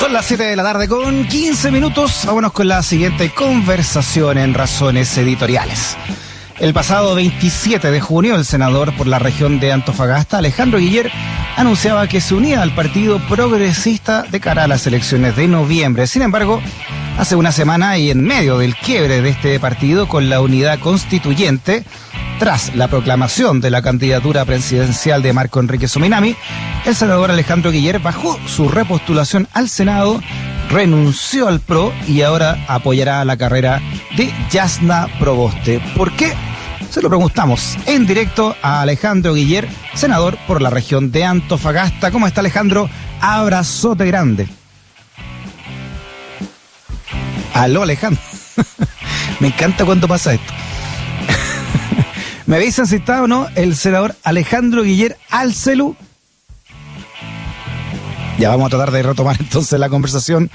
Son las 7 de la tarde con 15 minutos. Vámonos con la siguiente conversación en Razones Editoriales. El pasado 27 de junio, el senador por la región de Antofagasta, Alejandro Guiller, anunciaba que se unía al Partido Progresista de cara a las elecciones de noviembre. Sin embargo, hace una semana y en medio del quiebre de este partido con la unidad constituyente, tras la proclamación de la candidatura presidencial de Marco Enrique Sominami, el senador Alejandro Guiller bajó su repostulación al Senado, renunció al PRO y ahora apoyará la carrera de Yasna Proboste. ¿Por qué? Se lo preguntamos en directo a Alejandro Guiller, senador por la región de Antofagasta. ¿Cómo está Alejandro? Abrazote grande. Aló Alejandro. Me encanta cuando pasa esto. ¿Me habéis citado o no? El senador Alejandro Guiller Alcelu. Ya vamos a tratar de retomar entonces la conversación.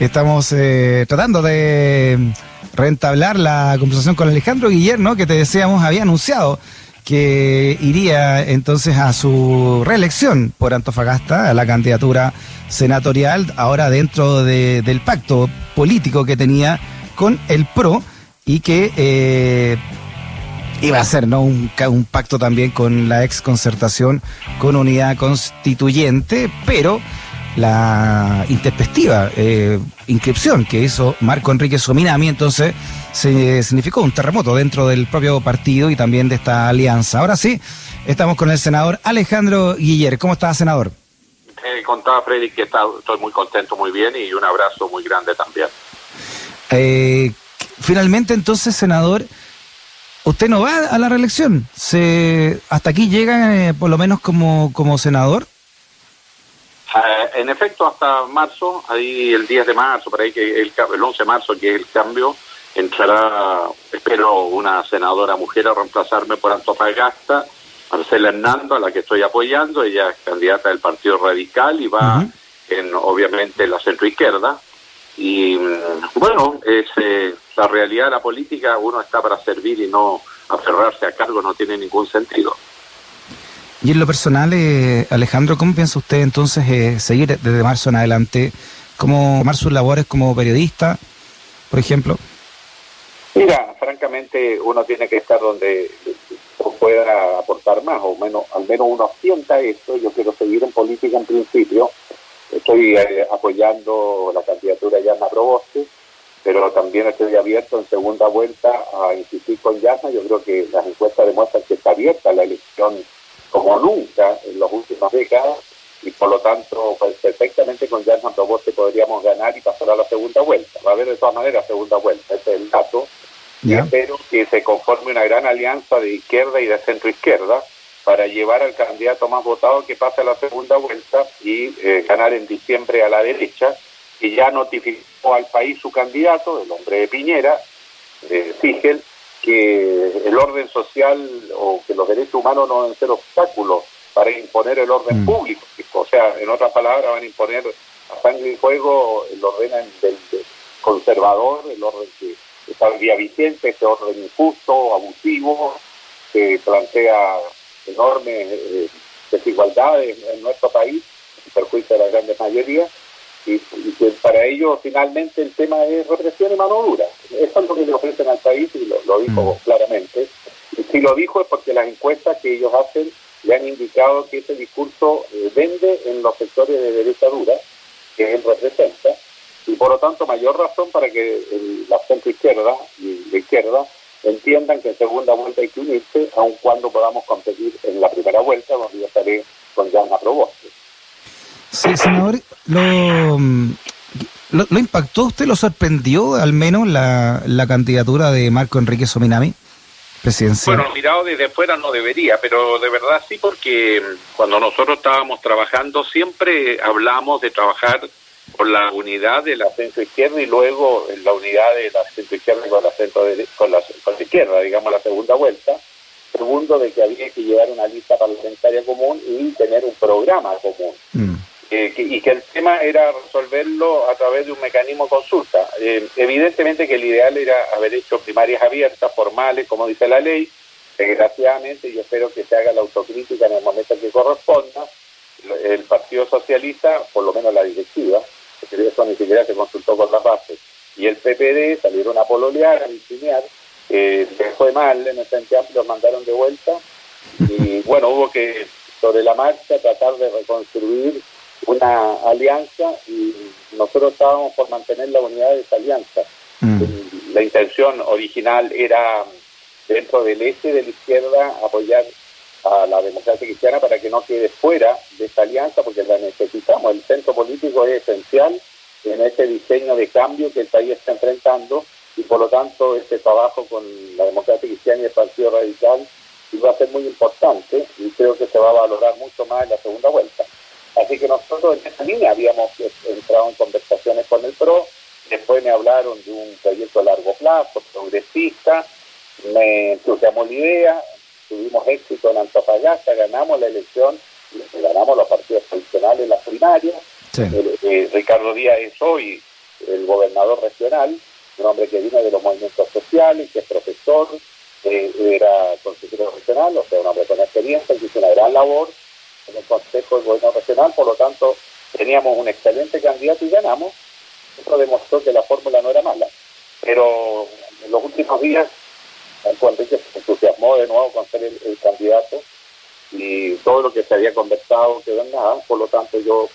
Estamos eh, tratando de reentablar la conversación con Alejandro Guiller, ¿no? Que te decíamos, había anunciado que iría entonces a su reelección por Antofagasta, a la candidatura senatorial, ahora dentro del pacto político que tenía con el PRO y que eh, iba a ser ¿no? Un, un, pacto también con la ex concertación, con unidad constituyente, pero la intempestiva eh, inscripción que hizo Marco Enrique Sominami, entonces se significó un terremoto dentro del propio partido y también de esta alianza. Ahora sí, estamos con el senador Alejandro Guiller. ¿Cómo está, senador? Eh, contaba Freddy que está, estoy muy contento, muy bien y un abrazo muy grande también. Eh, finalmente, entonces, senador, usted no va a la reelección. Se, ¿Hasta aquí llega, eh, por lo menos, como, como senador? Eh, en efecto, hasta marzo, ahí el 10 de marzo, por ahí que el, el 11 de marzo, que es el cambio, entrará, espero, una senadora mujer a reemplazarme por Antofagasta, Marcela Hernando, a la que estoy apoyando. Ella es candidata del Partido Radical y va en, obviamente, la centroizquierda. Y mm, bueno, es eh, la realidad de la política, uno está para servir y no aferrarse a cargo, no tiene ningún sentido. Y en lo personal, eh, Alejandro, ¿cómo piensa usted entonces eh, seguir desde marzo en adelante? ¿Cómo tomar sus labores como periodista, por ejemplo? Mira, francamente, uno tiene que estar donde pueda aportar más, o menos, al menos uno sienta esto. Yo quiero seguir en política en principio. Estoy eh, apoyando la candidatura de Yana Proboste, pero también estoy abierto en segunda vuelta a insistir con Yana. Yo creo que las encuestas demuestran que está abierta la elección como nunca en las últimas décadas y por lo tanto pues, perfectamente con Jan Proboste podríamos ganar y pasar a la segunda vuelta. Va a haber de todas maneras segunda vuelta, ese es el dato. Y espero que se conforme una gran alianza de izquierda y de centro izquierda para llevar al candidato más votado que pase a la segunda vuelta y eh, ganar en diciembre a la derecha, que ya notificó al país su candidato, el hombre de Piñera, de Sigel, que el orden social o que los derechos humanos no deben ser obstáculos para imponer el orden mm. público. O sea, en otras palabras, van a imponer a sangre y fuego el orden del, conservador, el orden que está día vigente, este orden injusto, abusivo, que plantea enormes eh, desigualdades en nuestro país, en perjuicio de la gran mayoría y, que para ellos finalmente el tema es represión y mano dura. Eso es lo que le ofrecen al país y lo, dijo mm. claramente. Y si lo dijo es porque las encuestas que ellos hacen le han indicado que ese discurso eh, vende en los sectores de derecha dura, que él representa, y por lo tanto mayor razón para que la centro izquierda y la izquierda entiendan que en segunda vuelta hay que unirse, aun cuando podamos competir en la primera vuelta, donde yo estaré con Jan Proboste. Sí, senador, lo, lo, impactó usted, lo sorprendió al menos la, la candidatura de Marco Enrique Sominami? Presidencial. Bueno, mirado desde fuera no debería, pero de verdad sí, porque cuando nosotros estábamos trabajando siempre hablamos de trabajar por la unidad de la centro izquierda y luego la unidad de la centro izquierda con la centro de, con la, con la izquierda, digamos la segunda vuelta. Segundo, de que había que llevar una lista parlamentaria común y tener un programa común. Mm. Eh, y que el tema era resolverlo a través de un mecanismo de consulta. Eh, evidentemente que el ideal era haber hecho primarias abiertas, formales, como dice la ley. Desgraciadamente, yo espero que se haga la autocrítica en el momento que corresponda. El Partido Socialista, por lo menos la directiva, que eso ni siquiera se consultó con las bases. Y el PPD salieron a pololear, a diseñar, eh, fue mal en el Frente Amplio, los mandaron de vuelta y bueno, hubo que sobre la marcha tratar de reconstruir una alianza y nosotros estábamos por mantener la unidad de esa alianza. Mm. La intención original era dentro del este de la izquierda apoyar a la democracia cristiana para que no quede fuera de esta alianza porque la necesitamos. El centro político es esencial en ese diseño de cambio que el país está enfrentando y por lo tanto este trabajo con la democracia cristiana y el Partido Radical va a ser muy importante y creo que se va a valorar mucho más en la segunda vuelta. Así que nosotros en esa línea habíamos entrado en conversaciones con el PRO, después me hablaron de un proyecto a largo plazo, progresista, me entusiasmó la idea, tuvimos éxito en Antofagasta, ganamos la elección, ganamos los partidos tradicionales las primarias. Eh, Ricardo Díaz es hoy el gobernador regional, un hombre que viene de los movimientos sociales, que es profesor, eh, era consejero regional, o sea, un hombre con experiencia, que hizo una gran labor el Consejo de Gobierno Regional, por lo tanto, teníamos un excelente candidato y ganamos. Eso demostró que la fórmula no era mala. Pero en los últimos días, Juan Enrique se entusiasmó de nuevo con ser el, candidato y todo lo que se había conversado quedó en nada, por lo tanto yo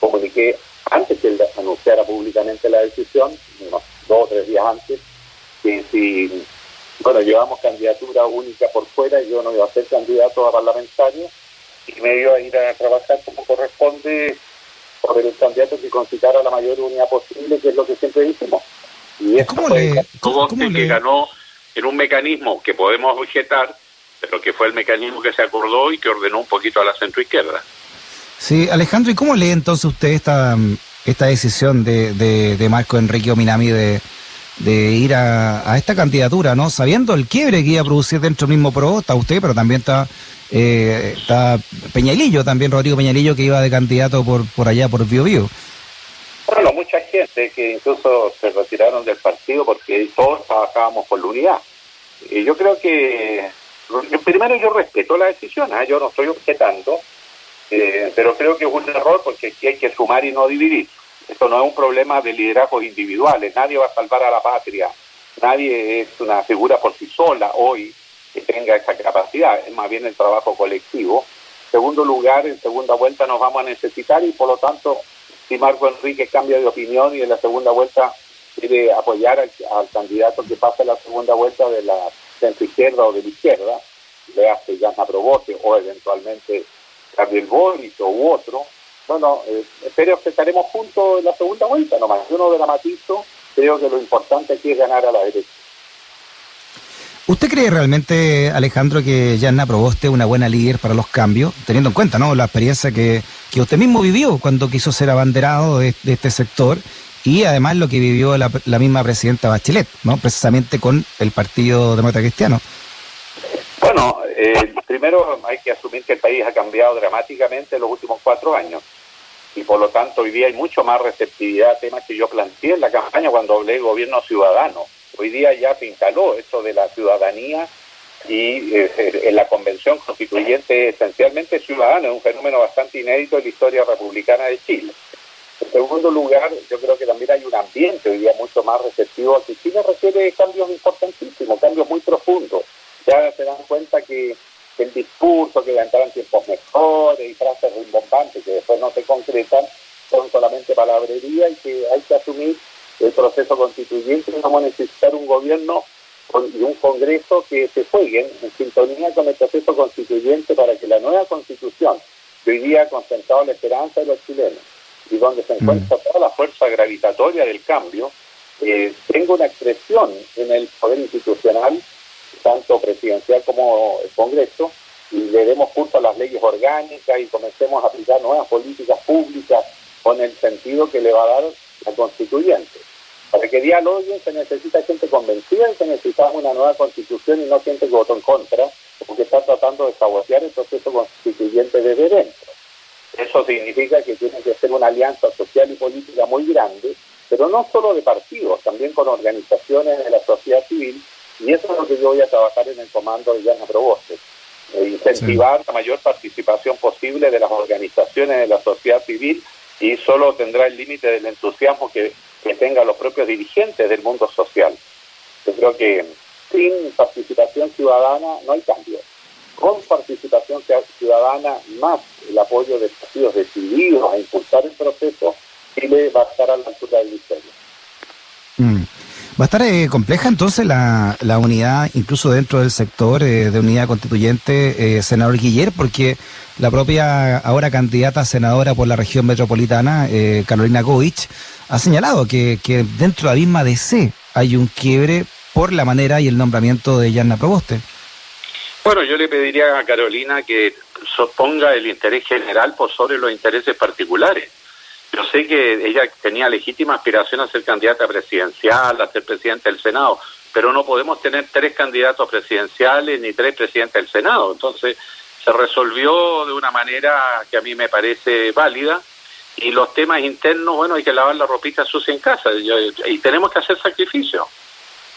comuniqué antes que él anunciara públicamente la decisión, unos dos o tres días antes, que si, bueno, llevamos candidatura única por fuera, yo no iba a ser candidato a parlamentario y me iba a ir a trabajar como corresponde por el candidato que concitara la mayor unidad posible, que es lo que siempre hicimos. Y ¿Cómo le, ¿cómo, que ganó en un mecanismo que podemos objetar, pero que fue el mecanismo que se acordó y que ordenó un poquito a la centroizquierda. Sí, Alejandro, ¿y cómo lee entonces usted esta, esta decisión de, de, Marco Enrique Ominami de, de ir a, a, esta candidatura, ¿no? Sabiendo el quiebre que iba a producir dentro del mismo PRO, está usted, pero también está, eh, está Peñalillo, también Rodrigo Peñalillo, que iba de candidato por, por allá, por Bio Bio. Bueno, mucha gente que incluso se retiraron del partido porque todos trabajábamos por la unidad. Y yo creo que, primero yo respeto la decisión, ¿eh? yo no estoy objetando, eh, pero creo que es un error porque aquí hay que sumar y no dividir. Esto no es un problema de liderazgos individuales, nadie va a salvar a la patria, nadie es una figura por sí sola hoy que tenga esa capacidad, es más bien el trabajo colectivo. segundo lugar, en segunda vuelta nos vamos a necesitar y por lo tanto, si Marco Enrique cambia de opinión y en la segunda vuelta quiere apoyar al, candidato que pase la segunda vuelta de la centro izquierda o de la izquierda, le hace ya Proboste o eventualmente Gabriel Boris o u otro, bueno, eh, espero que estaremos juntos en la segunda vuelta nomás. Yo no dramatizo, creo que lo importante aquí es ganar a la derecha. ¿Usted cree realmente, Alejandro, que Yanna Proboste es una buena líder para los cambios, teniendo en cuenta ¿no? la experiencia que, que usted mismo vivió cuando quiso ser abanderado de, este sector y además lo que vivió la, la, misma presidenta Bachelet, ¿no? precisamente con el Partido Demócrata Cristiano? Bueno, eh, primero hay que asumir que el país ha cambiado dramáticamente en los últimos cuatro años y por lo tanto hoy día hay mucho más receptividad a temas que yo planteé en la campaña cuando hablé de gobierno ciudadano Hoy día ya se instaló esto de la ciudadanía y eh, en la convención constituyente esencialmente ciudadana, es un fenómeno bastante inédito en la historia republicana de Chile. En segundo lugar, yo creo que también hay un ambiente hoy día mucho más receptivo que Chile requiere cambios importantísimos, cambios muy profundos. Ya se dan cuenta que el discurso, que en tiempos mejores y frases rimbombantes que después no se concretan, son solamente palabrería y que hay que asumir el proceso constituyente, vamos a necesitar un gobierno y un Congreso que se jueguen en sintonía con el proceso constituyente para que la nueva constitución, que hoy día ha concentrado la esperanza de los chilenos y donde se encuentra mm. toda la fuerza gravitatoria del cambio, eh, tenga una expresión en el poder institucional, tanto presidencial como el Congreso, y le demos curso a las leyes orgánicas y comencemos a aplicar nuevas políticas públicas con el sentido que le va a dar la constituyente. Para que dialoguen se necesita gente convencida y se necesita una nueva constitución y no gente que votó en contra, porque está tratando de sabotear el proceso constituyente desde dentro. Eso significa que tiene que ser una alianza social y política muy grande, pero no solo de partidos, también con organizaciones de la sociedad civil, y eso es lo que yo voy a trabajar en el comando de Llana Proboste. Eh, incentivar la mayor participación posible de las organizaciones de la sociedad civil y solo tendrá el límite del entusiasmo que, que tengan los propios dirigentes del mundo social. Yo creo que sin participación ciudadana no hay cambio. Con participación ciudadana más el apoyo de partidos decididos a impulsar el proceso, Chile va a estar a la altura del misterio. Mm. Va a estar eh, compleja entonces la, la, unidad, incluso dentro del sector eh, de unidad constituyente, eh, senador Guiller, porque la propia ahora candidata a senadora por la región metropolitana, Carolina Govich, ha señalado que, que dentro de la misma DC hay un quiebre por la manera y el nombramiento de Yanna Proboste. Bueno, yo le pediría a Carolina que soponga el interés general por sobre los intereses particulares. Yo sé que ella tenía legítima aspiración a ser candidata presidencial, a ser presidente del Senado, pero no podemos tener tres candidatos presidenciales ni tres presidentes del Senado. Entonces, se resolvió de una manera que a mí me parece válida y los temas internos, bueno, hay que lavar la ropita sucia en casa y tenemos que hacer sacrificios.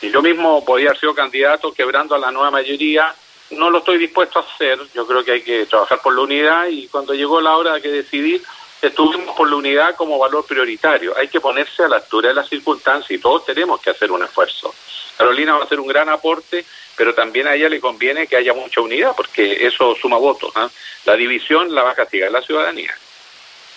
Y yo mismo podía haber sido candidato quebrando a la nueva mayoría, no lo estoy dispuesto a hacer, yo creo que hay que trabajar por la unidad y cuando llegó la hora de que decidir, estuvimos por la unidad como valor prioritario. Hay que ponerse a la altura de las circunstancias y todos tenemos que hacer un esfuerzo. Carolina va a hacer un gran aporte, pero también a ella le conviene que haya mucha unidad, porque eso suma votos. ¿ah? La división la va a castigar la ciudadanía.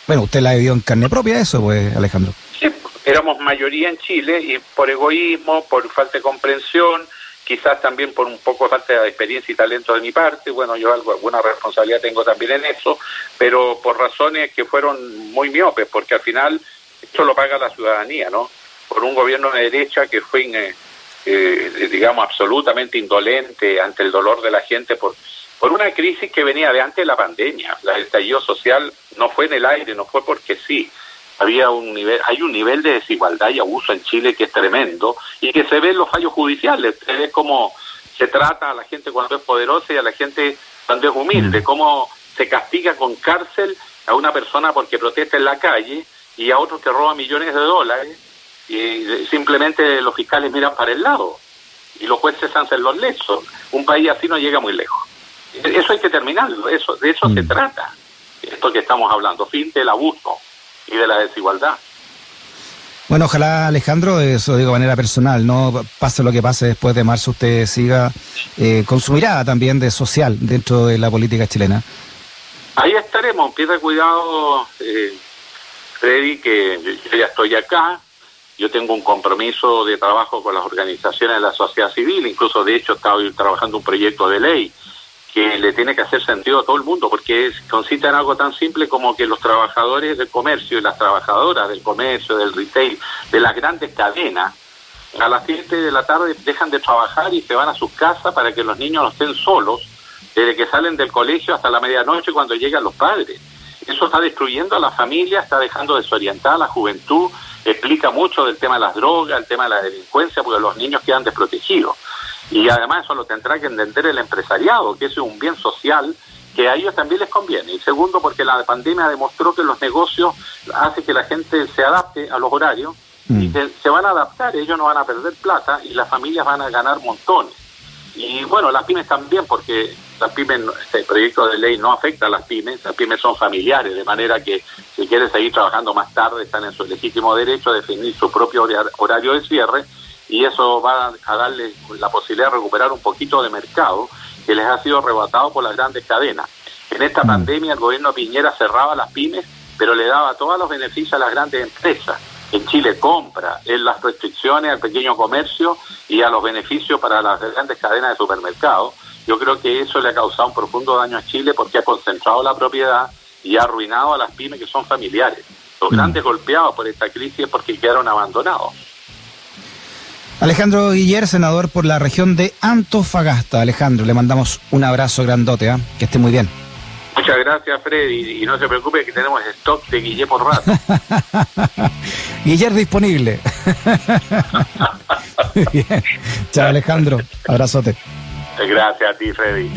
Bueno, usted la vivió en carne propia eso, pues, Alejandro. Sí, éramos mayoría en Chile y por egoísmo, por falta de comprensión, quizás también por un poco falta de experiencia y talento de mi parte, bueno, yo alguna responsabilidad tengo también en eso, pero por razones que fueron muy miopes, porque al final esto lo paga la ciudadanía, ¿no? Por un gobierno de derecha que fue, eh, eh, digamos, absolutamente indolente ante el dolor de la gente por, por una crisis que venía de antes de la pandemia. El estallido social no fue en el aire, no fue porque sí había un nivel, hay un nivel de desigualdad y abuso en Chile que es tremendo y que se ve en los fallos judiciales, se ve cómo se trata a la gente cuando es poderosa y a la gente cuando es humilde, mm. cómo se castiga con cárcel a una persona porque protesta en la calle y a otro que roba millones de dólares y simplemente los fiscales miran para el lado y los jueces hacen los lesos. Un país así no llega muy lejos. Eso hay que terminarlo, eso, de eso se mm. trata, esto que estamos hablando, fin del abuso y de la desigualdad. Bueno, ojalá Alejandro, eso digo de manera personal, no pase lo que pase después de marzo, usted siga eh, con su mirada también de social dentro de la política chilena. Ahí estaremos, pida cuidado, eh, Freddy, que yo ya estoy acá, yo tengo un compromiso de trabajo con las organizaciones de la sociedad civil, incluso de hecho estaba trabajando un proyecto de ley que le tiene que hacer sentido a todo el mundo, porque es, consiste en algo tan simple como que los trabajadores del comercio y las trabajadoras del comercio, del retail, de las grandes cadenas, a las 7 de la tarde dejan de trabajar y se van a sus casas para que los niños no estén solos, desde que salen del colegio hasta la medianoche cuando llegan los padres. Eso está destruyendo a la familia, está dejando desorientada a la juventud, explica mucho del tema de las drogas, el tema de la delincuencia, porque los niños quedan desprotegidos. Y además eso lo tendrá que entender el empresariado, que es un bien social que a ellos también les conviene. Y segundo, porque la pandemia demostró que los negocios hacen que la gente se adapte a los horarios y mm. que se van a adaptar, ellos no van a perder plata y las familias van a ganar montones. Y bueno, las pymes también, porque las pymes, este proyecto de ley no afecta a las pymes, las pymes son familiares, de manera que si quieren seguir trabajando más tarde están en su legítimo derecho a definir su propio horario de cierre y eso va a darle la posibilidad de recuperar un poquito de mercado que les ha sido arrebatado por las grandes cadenas. En esta mm. pandemia el gobierno Piñera cerraba las pymes, pero le daba todos los beneficios a las grandes empresas. En Chile compra, en las restricciones al pequeño comercio y a los beneficios para las grandes cadenas de supermercados. Yo creo que eso le ha causado un profundo daño a Chile porque ha concentrado la propiedad y ha arruinado a las pymes que son familiares. Los mm. grandes golpeados por esta crisis es porque quedaron abandonados. Alejandro Guiller, senador por la región de Antofagasta. Alejandro, le mandamos un abrazo grandote, ¿eh? que esté muy bien. Muchas gracias, Freddy. Y no se preocupe que tenemos stock de Guiller por rato. Guiller disponible. bien. Chao, Alejandro. Abrazote. Gracias a ti, Freddy.